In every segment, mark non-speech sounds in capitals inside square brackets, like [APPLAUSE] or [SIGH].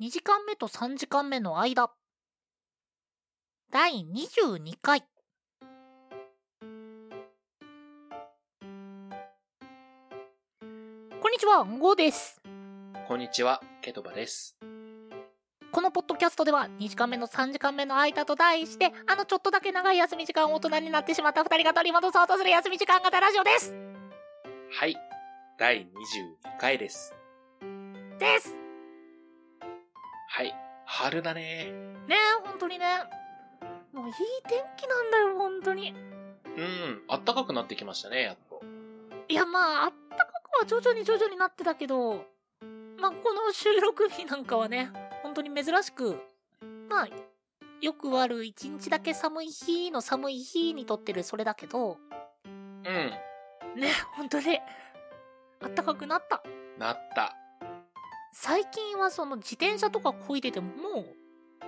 2時間目と3時間目の間。第22回。こんにちは、ゴーです。こんにちは、ケトバです。このポッドキャストでは2時間目の3時間目の間と題して、あのちょっとだけ長い休み時間を大人になってしまった2人が取り戻そうとする休み時間型ラジオです。はい、第22回です。です。はい、春だね。ねえ、本当にね。もういい天気なんだよ、本当に。うん、暖かくなってきましたね、やっと。いや、まあ、あったかくは徐々に徐々になってたけど、まあ、この収録日なんかはね、本当に珍しく、まあ、よくある一日だけ寒い日の寒い日に撮ってるそれだけど、うん、ね、本当に、あったかくなった。なった。最近はその自転車とか漕いでても、もう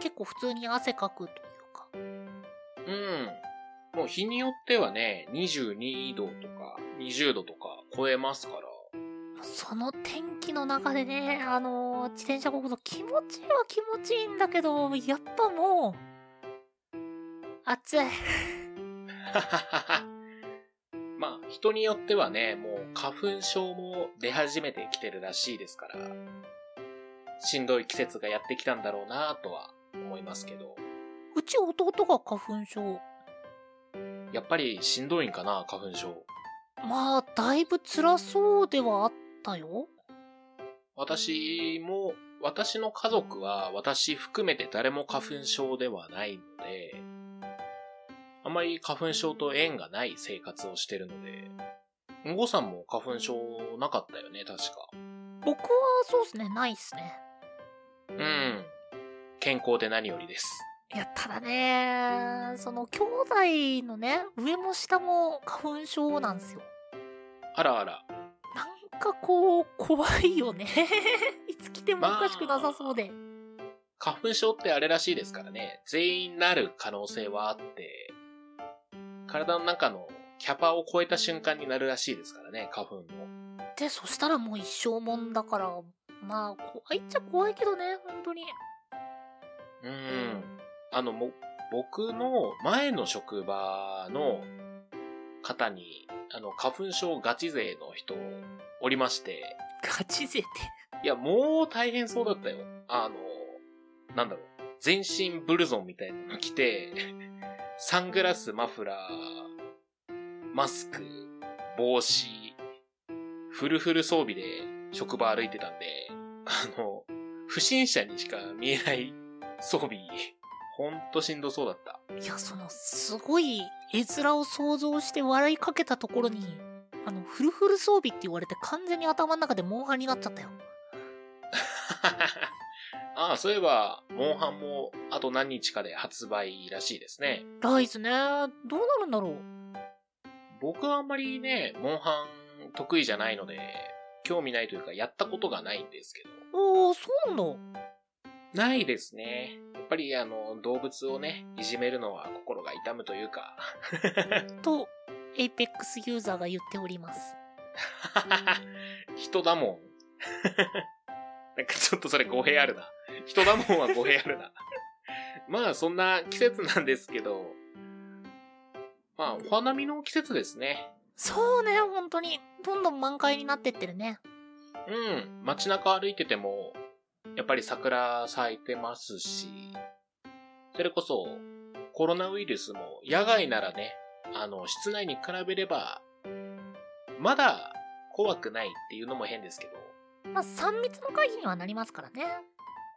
結構普通に汗かくというか。うん。もう日によってはね、22度とか20度とか超えますから。その天気の中でね、あのー自転車こぐと気持ちいいは気持ちいいんだけど、やっぱもう、暑い。[LAUGHS] まあ、人によってはね、もう花粉症も出始めてきてるらしいですから、しんどい季節がやってきたんだろうなとは思いますけど、うち弟が花粉症。やっぱりしんどいんかな、花粉症。まあ、だいぶ辛そうではあったよ。私も、私の家族は私含めて誰も花粉症ではないので、あまり花粉症と縁がない生活をしてるので、んごさんも花粉症なかったよね、確か。僕はそうっすね、ないっすね。うん。健康で何よりです。いや、ただね、その兄弟のね、上も下も花粉症なんですよ。あらあら。なんかこう、怖いよね。[LAUGHS] いつ来てもおかしくなさそうで。花粉症ってあれらしいですからね。全員なる可能性はあって、体の中のキャパを超えた瞬間になるらしいですからね、花粉の。で、そしたらもう一生もんだから、まあ、怖いっちゃ怖いけどね、本当に。うん。あの、も、僕の前の職場の方に、あの、花粉症ガチ勢の人おりまして、ガチ勢って。いや、もう大変そうだったよ。あの、なんだろう。全身ブルゾンみたいなの着て、[LAUGHS] サングラス、マフラー、マスク、帽子、フルフル装備で職場歩いてたんで、あの、不審者にしか見えない装備、ほんとしんどそうだった。いや、その、すごい絵面を想像して笑いかけたところに、あの、フルフル装備って言われて完全に頭の中でモンハンになっちゃったよ。[LAUGHS] ああ、そういえば、モンハンもあと何日かで発売らしいですね。ライズね、どうなるんだろう。僕はあんまりね、モンハン得意じゃないので、興味ないというか、やったことがないんですけど。おー、そうなんだ。ないですね。やっぱりあの、動物をね、いじめるのは心が痛むというか。[LAUGHS] と、エイペックスユーザーが言っております。[LAUGHS] 人だもん。[LAUGHS] なんかちょっとそれ語弊あるな。人だもんは語弊あるな。まあそんな季節なんですけど、まあお花見の季節ですね。そうね、本当に。どんどん満開になってってるね。うん、街中歩いてても、やっぱり桜咲いてますし、それこそコロナウイルスも野外ならね、あの、室内に比べれば、まだ怖くないっていうのも変ですけど、まあ、3密の回避にはなりますからね。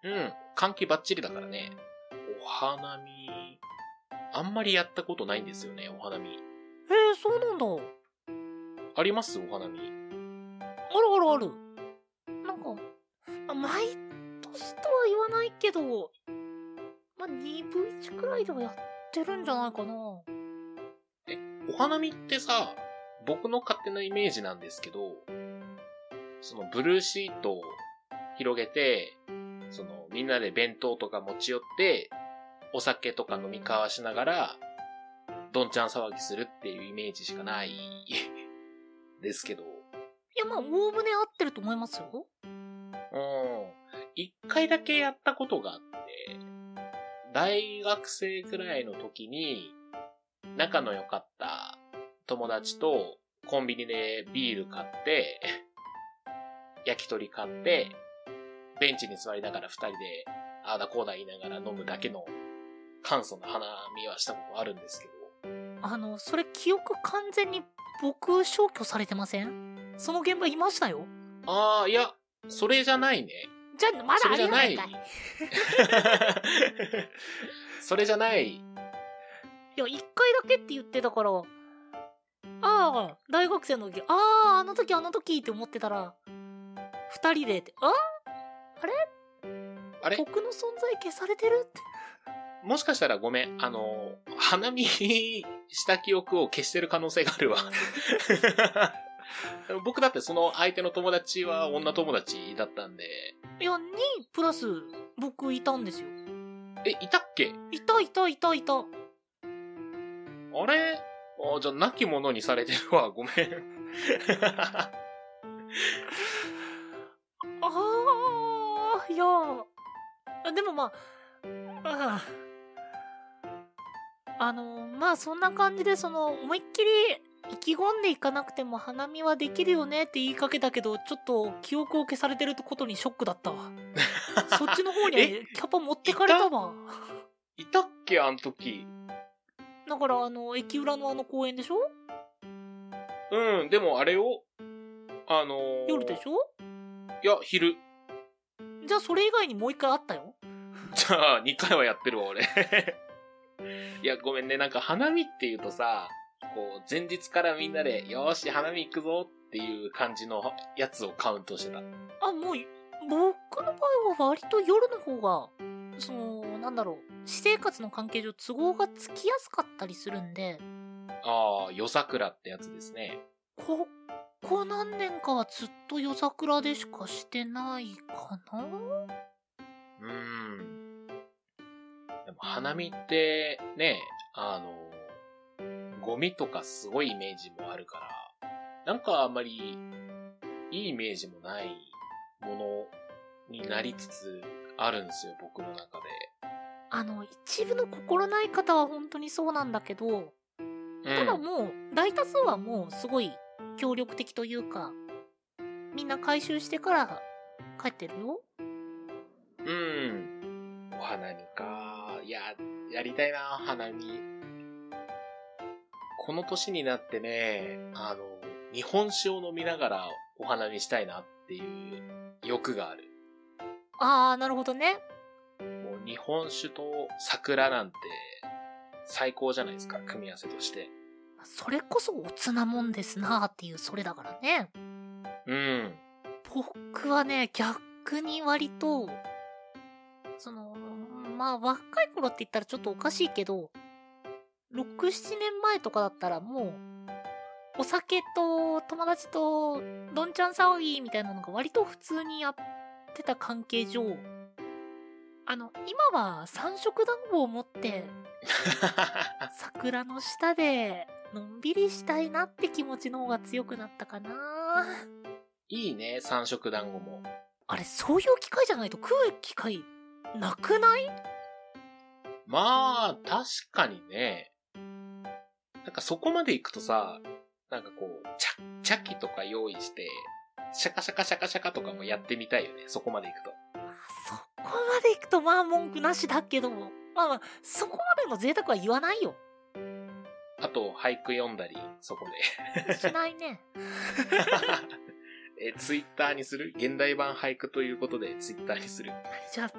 うん、換気バッチリだからね。お花見、あんまりやったことないんですよね、お花見。へえ、そうなんだ。あります？お花見。あるあるある。まあ毎年とは言わないけど、まあ、2分1くらいではやってるんじゃないかな。お花見ってさ、僕の勝手なイメージなんですけど、そのブルーシートを広げて、そのみんなで弁当とか持ち寄って、お酒とか飲み交わしながら、どんちゃん騒ぎするっていうイメージしかないですけど。いや、まあ、おおむね合ってると思いますよ。うん。一回だけやったことがあって、大学生くらいの時に、仲の良かった友達とコンビニでビール買って、焼き鳥買って、ベンチに座りながら二人で、ああだこうだ言いながら飲むだけの簡素な花見はしたことあるんですけど、あの、それ記憶完全に僕消去されてません？その現場いましたよ。ああ、いや、それじゃないね。じゃあ、まだありえないかい。[LAUGHS] それじゃない。いや、一回だけって言ってたから、ああ、大学生の時、ああ、あの時あの時って思ってたら、二人でって、ああれ？僕の存在消されてるって。もしかしたらごめん。あの、花見した記憶を消してる可能性があるわ。[LAUGHS] [LAUGHS] 僕だってその相手の友達は女友達だったんで。いや、2プラス僕いたんですよ。え、いたっけ？いたいたいたいた。あれ？あじゃあ、亡き者にされてるわ。[LAUGHS] ごめん。ああ、いやあでもまあ、あああの、まあそんな感じで、その、思いっきり意気込んでいかなくても花見はできるよねって言いかけたけど、ちょっと記憶を消されてることにショックだったわ。[LAUGHS] そっちの方にえ？キャパ持ってかれたわ。いた？っけ？あの時。だからあの、駅裏のあの公園でしょ？うん、でもあれを、あのー夜でしょ？いや、昼。じゃあそれ以外にもう一回あったよ。じゃあ、2回はやってるわ、俺。[LAUGHS] いや、ごめんね。なんか、花見っていうとさ、こう、前日からみんなで、よーし、花見行くぞっていう感じのやつをカウントしてた。あ、もう、僕の場合は割と夜の方が、その、なんだろう、私生活の関係上都合がつきやすかったりするんで、ああ、夜桜ってやつですね。ここ何年かはずっと夜桜でしかしてないかな？うーん。でも、花見って、ね、あの、ゴミとかすごいイメージもあるから、なんかあんまり、いいイメージもないものになりつつあるんですよ、僕の中で。あの、一部の心ない方は本当にそうなんだけど、ただうん。もう、大多数はもうすごい協力的というか、みんな回収してから帰ってるよ。うん。お花見か。いや、やりたいな、花見。この年になってね、あの、日本酒を飲みながらお花見したいなっていう欲がある。あー、なるほどね。もう日本酒と桜なんて最高じゃないですか、組み合わせとして。それこそおつなもんですなーっていうそれだからね。うん。僕はね、逆に割と、その、まあ若い頃って言ったらちょっとおかしいけど、6、7年前とかだったらもう、お酒と友達とどんちゃん騒ぎみたいなのが割と普通にやってた関係上、あの、今は三色団子を持って [LAUGHS] 桜の下でのんびりしたいなって気持ちの方が強くなったかな。いいね、三色団子も。あれ、そういう機会じゃないと食う機会なくない？まあ、確かにね。なんかそこまで行くとさ、なんかこう、チャ、チャキとか用意して、シャカシャカシャカシャカとかもやってみたいよね、そこまで行くと。そこまで行くとまあ文句なしだけど、まあまあ、そこまでの贅沢は言わないよ。あと、俳句読んだり、そこで。しないね。[LAUGHS] え、ツイッターにする？現代版俳句ということで、ツイッターにする。じゃあ、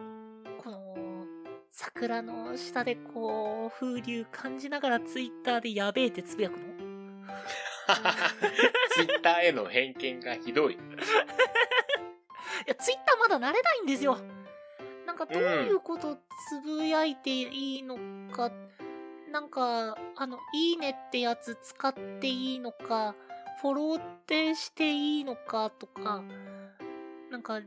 桜の下でこう、風流感じながらツイッターでやべえってつぶやくの？[LAUGHS] ツイッターへの偏見がひどい。[LAUGHS] いや、ツイッターまだ慣れないんですよ。なんかどういうことつぶやいていいのか、なんか、あの、いいねってやつ使っていいのか、フォローってしていいのかとか、なんか、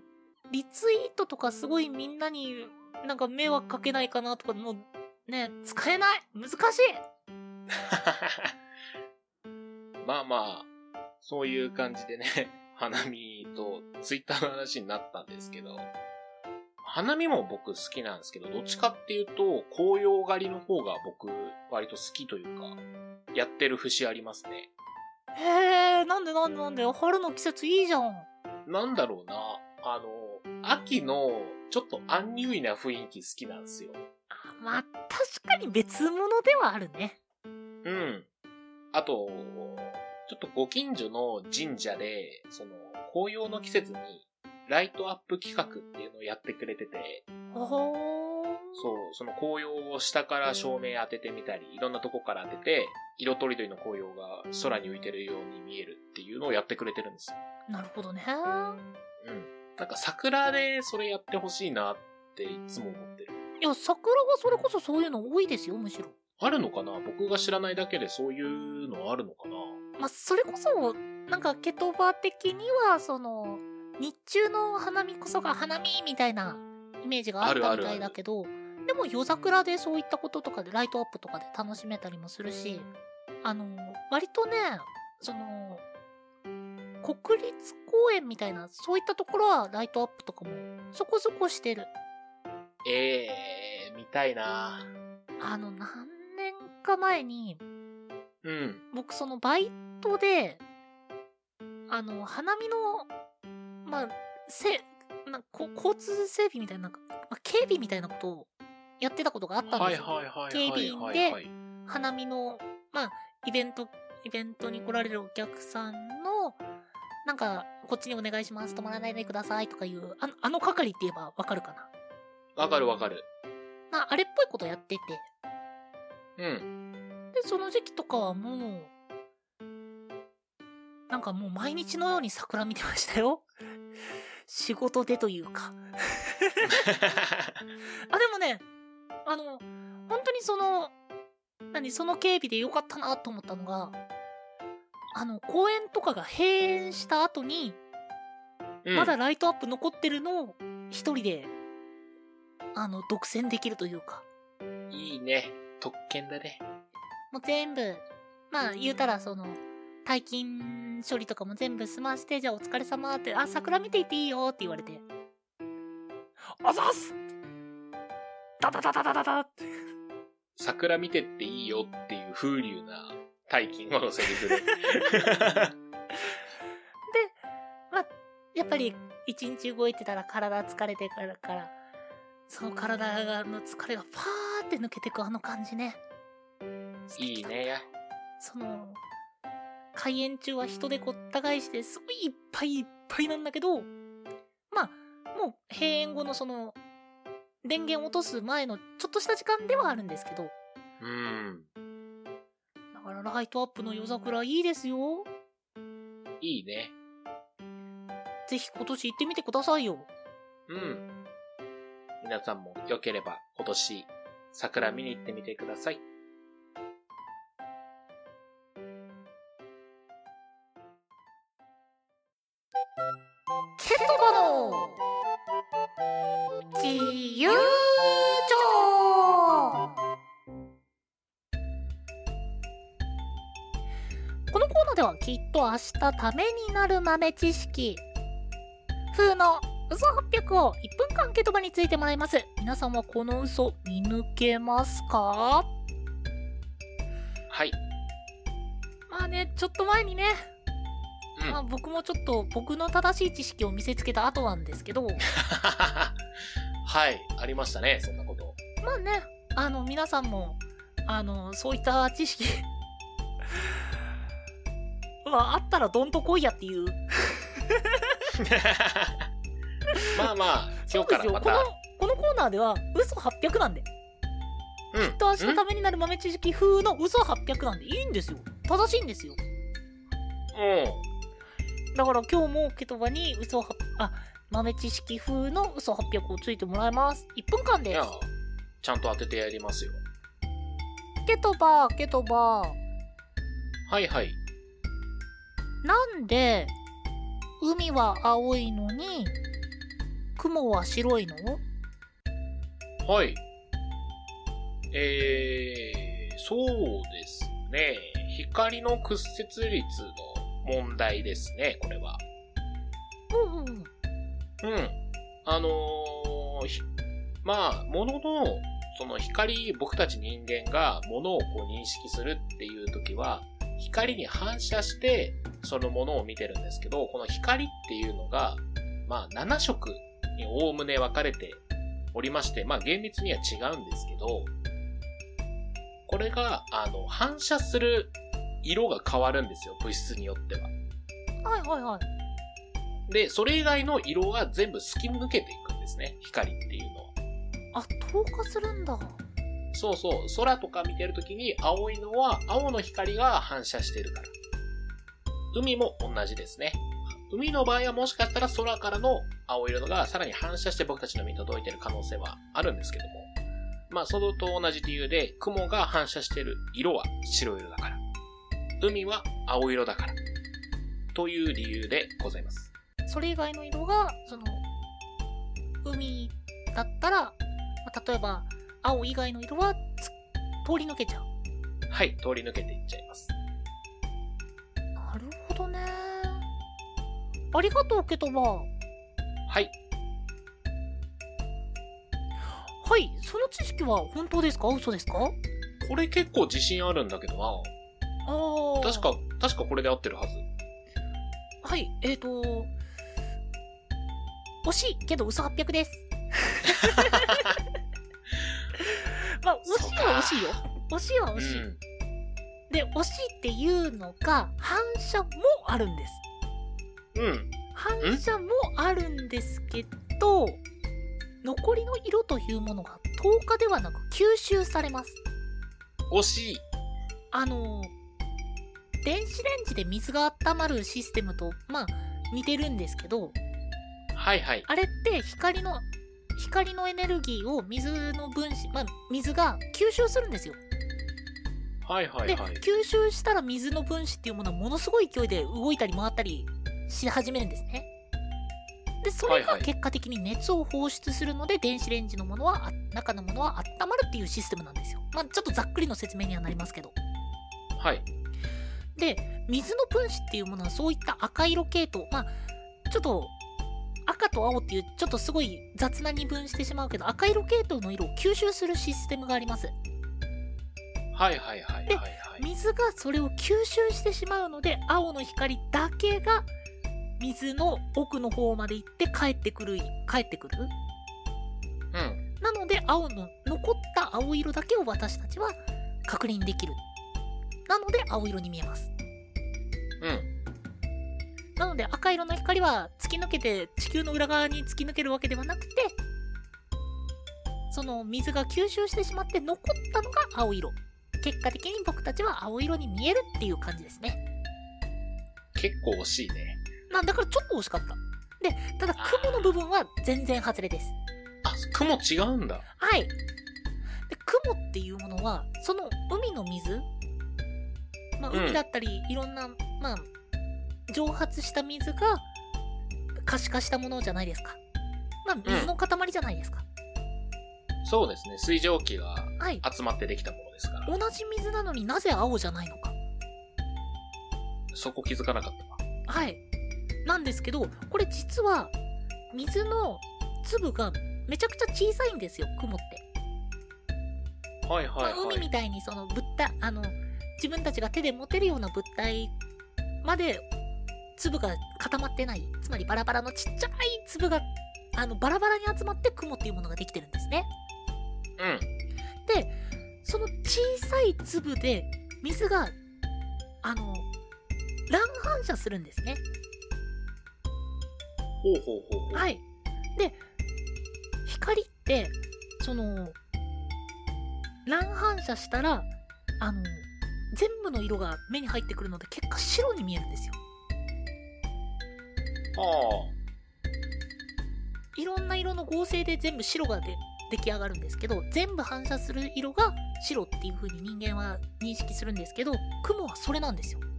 リツイートとかすごいみんなになんか迷惑かけないかなとか、もう、ね、使えない難しい [LAUGHS] まあまあ、そういう感じでね、[LAUGHS] 花見とツイッターの話になったんですけど、花見も僕好きなんですけど、どっちかっていうと、紅葉狩りの方が僕割と好きというか、やってる節ありますね。へえ、なんでなんでなんで？春の季節いいじゃん。なんだろうな。あの、秋のちょっとアンニュイな雰囲気好きなんですよ。あまあ、確かに別物ではあるね。うん。あと、ちょっとご近所の神社で、その、紅葉の季節に、ライトアップ企画っていうのをやってくれてて。そう、その紅葉を下から照明当ててみたり、いろんなとこから当てて、色とりどりの紅葉が空に浮いてるように見えるっていうのをやってくれてるんですよ。なるほどね。うん。なんか桜でそれやってほしいなっていつも思ってる。いや、桜はそれこそそういうの多いですよ、むしろ。あるのかな？僕が知らないだけでそういうのあるのかな？まあ、それこそ、なんか、ケトバ的には、その、日中の花見こそが花見みたいなイメージがあったみたいだけど、でも夜桜でそういったこととかでライトアップとかで楽しめたりもするし、あの、割とね、その、国立公園みたいな、そういったところはライトアップとかもそこそこしてる。ええー、見たいなあの、何年か前に、うん。僕そのバイトで、あの、花見の、まあ、せ、なこ交通整備みたいな、なんか、まあ、警備みたいなことをやってたことがあったんですよ。警備員はいではい。花見の、まあ、イベント、イベントに来られるお客さんの、なんか、こっちにお願いします、止まらないでくださいとかいう、あの、あの係って言えばわかるかな？わかるわかる。まあ、あれっぽいことやってて、うん。で、その時期とかはもう、なんかもう毎日のように桜見てましたよ。[LAUGHS] 仕事でというか。[LAUGHS] あ、でもね、あの、本当にその、何、その警備でよかったなと思ったのが、あの、公園とかが閉園した後に、うんまだライトアップ残ってるのを一人で、あの、独占できるというか。いいね。特権だね。もう全部、まあ言うたらその、退勤処理とかも全部済まして、じゃあお疲れ様って、あ、桜見ていっていいよって言われて。あざっすダダダダダダダって。[LAUGHS] 桜見てっていいよっていう風流な大金のセリフで。まあ、やっぱり一日動いてたら体疲れてからから、その体がの疲れがパーって抜けてくあの感じね。いいね。その、開園中は人でごった返して、すごいいっぱいいっぱいなんだけど、まあ、もう閉園後のその、電源落とす前のちょっとした時間ではあるんですけど、うん。ライトアップの夜桜いいですよ。いいね。ぜひ今年行ってみてくださいよ。うん。皆さんも良ければ今年桜見に行ってみてください。ケトバの自由帳このコーナーではきっと明日ためになる豆知識風の嘘800を1分間ケトバについてもらいます皆さんはこの嘘見抜けますか？はい。まあねちょっと前にね、うん。まあ、僕もちょっと僕の正しい知識を見せつけた後なんですけど [LAUGHS] はい。ありましたね、そんなこと。まあね、あの、皆さんも、あの、そういった知識まあ、あったらどんと来いやっていう。まあまあ、今日からまこのた。、このコーナーでは、嘘800なんで。うん。きっと明日ためになる豆知識風の嘘800なんでいいんですよ。正しいんですよ。うん。だから今日もケトバに嘘は、あ、豆知識風の嘘800をついてもらいます。1分間いやです。、ちゃんと当ててやりますよ。ケトバ、ケトバ。はいはい。なんで、海は青いのに、雲は白いの？はい。えー、そうですね。光の屈折率の問題ですね、これは。うんうんうん。うん。あのーまあ、ものの、その光、僕たち人間が物をこう認識するっていう時は、光に反射して、そのものを見てるんですけど、この光っていうのが、まあ、7色におおむね分かれておりまして、まあ、厳密には違うんですけど、これが、あの、反射する色が変わるんですよ、物質によっては。はいはいはい。で、それ以外の色は全部突き抜けていくんですね、光っていうのは。あ、透過するんだ。そうそう、空とか見てるときに青いのは青の光が反射してるから。海も同じですね。海の場合はもしかしたら空からの青色のがさらに反射して僕たちの目に届いてる可能性はあるんですけども。まあ、それと同じ理由で、雲が反射してる色は白色だから。海は青色だから。という理由でございます。それ以外の色が、その、海だったら、例えば、青以外の色はつ通り抜けちゃう。はい、通り抜けていっちゃいます。なるほどね。ありがとう、ケトバ。はい、はい、その知識は本当ですか？嘘ですか？これ結構自信あるんだけどな。ああ。確か、確かこれで合ってるはず。はい、えーと、惜しいけど嘘800です。[LAUGHS] しいは惜しいよ。惜しいは惜しい。うんで、惜しいっていうのが、反射もあるんです。うん。反射もあるんですけど、残りの色というものが透過ではなく吸収されます。惜しい。あの、電子レンジで水が温まるシステムと、まあ、似てるんですけど、はいはい。あれって光の、光のエネルギーを水の分子、まあ、水が吸収するんですよ。で、はいはいはい。吸収したら水の分子っていうものはものすごい勢いで動いたり回ったりし始めるんですね。で、それが結果的に熱を放出するので、電子レンジのものは、あ中のものは温まるっていうシステムなんですよ。まあ、ちょっとざっくりの説明にはなりますけど。はい。で、水の分子っていうものはそういった赤色系統、まあ、ちょっと、赤と青っていうちょっとすごい雑な二分してしまうけど、赤色系統の色を吸収するシステムがあります。はいはいはいはいはい。水がそれを吸収してしまうので青の光だけが水の奥の方まで行って帰ってくる帰ってくるうん。なので青の残った青色だけを私たちは確認できるなので青色に見えますうん。なので赤色の光は突き抜けて地球の裏側に突き抜けるわけではなくてその水が吸収してしまって残ったのが青色結果的に僕たちは青色に見えるっていう感じですね結構惜しいね。なんだからちょっと惜しかった。で、ただ雲の部分は全然外れです。あ、雲違うんだ。はい。で、雲っていうものは、その海の水まあ、うん海だったり、いろんな、まあ、蒸発した水が可視化したものじゃないですか。まあ、水の塊じゃないですか。そうですね。水蒸気がはい。集まってできたものですから。同じ水なのになぜ青じゃないのか。そこ気づかなかったわ。はい。なんですけど、これ実は、水の粒がめちゃくちゃ小さいんですよ、雲って。はいはいまあ、はい。海みたいにその物体あの自分たちが手で持てるような物体まで粒が固まってない。つまりバラバラのちっちゃい粒があのバラバラに集まって雲っていうものができてるんですね。うん。でその小さい粒で水があの乱反射するんですね。ほうほうほうほう。はい。で光ってその乱反射したらあの全部の色が目に入ってくるので結果白に見えるんですよ。はいろんな色の合成で全部白がで出来上がるんですけど全部反射する色が白っていう風に人間は認識するんですけど雲はそれなんですよあ。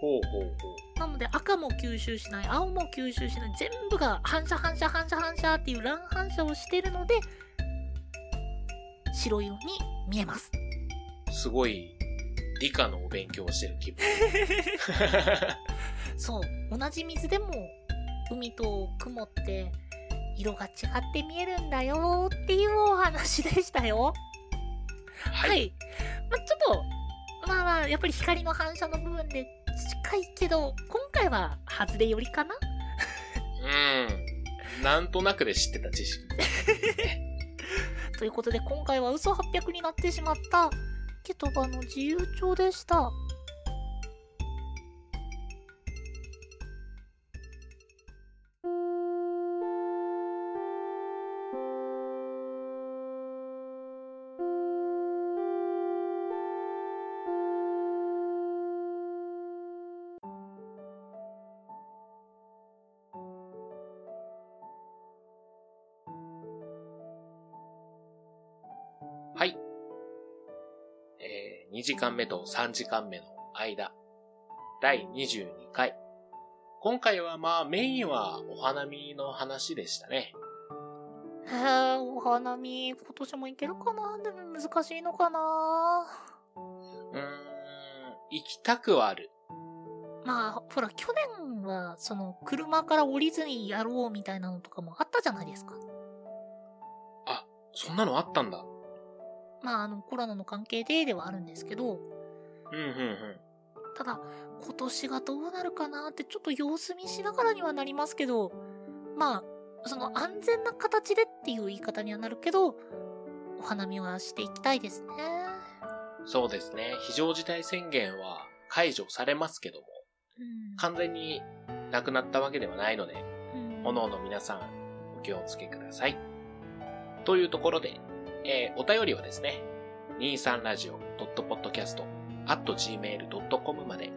ほうほうほう。なので赤も吸収しない青も吸収しない全部が反射反射反射反射っていう乱反射をしているので白色に見えますすごい、理科のお勉強をしてる気分。[LAUGHS] そう同じ水でも海と雲って色が違って見えるんだよっていうお話でしたよ。はい。はい。まあ、ちょっと、まあまあ、やっぱり光の反射の部分で近いけど、今回は外れよりかな？うん。なんとなくで知ってた知識。[LAUGHS] ということで今回は嘘800になってしまったケトバの自由帳でした。2時間目と3時間目の間。第22回。今回はまあメインはお花見の話でしたね。へえ、お花見、今年も行けるかな？でも難しいのかな？うーん、行きたくはある。まあ、ほら、去年は、その、車から降りずにやろうみたいなのとかもあったじゃないですか。そんなのあったんだ。まあ、あの、コロナの関係でではあるんですけど、うん、うん、うん。ただ、今年がどうなるかなってちょっと様子見しながらにはなりますけど、まあ、その安全な形でっていう言い方にはなるけど、お花見はしていきたいですね。そうですね。非常事態宣言は解除されますけども、うん。完全になくなったわけではないので、うんおのおの皆さんお気をつけください。というところで、えーお便りはですね、23radio.podcast.gmail.com まで、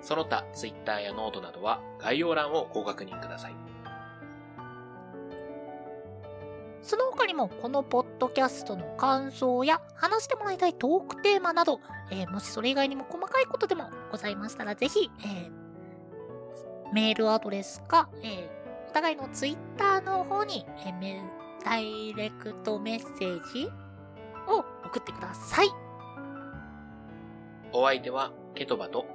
その他 Twitter やノートなどは概要欄をご確認ください。その他にも、このポッドキャストの感想や、話してもらいたいトークテーマなど、えーもしそれ以外にも細かいことでもございましたら、ぜひ、えーメールアドレスか、えーお互いのツイッターの方に、えーメダイレクトメッセージ？を送ってください。お相手はケトバと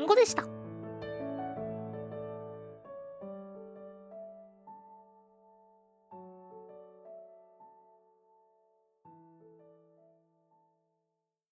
んごでした。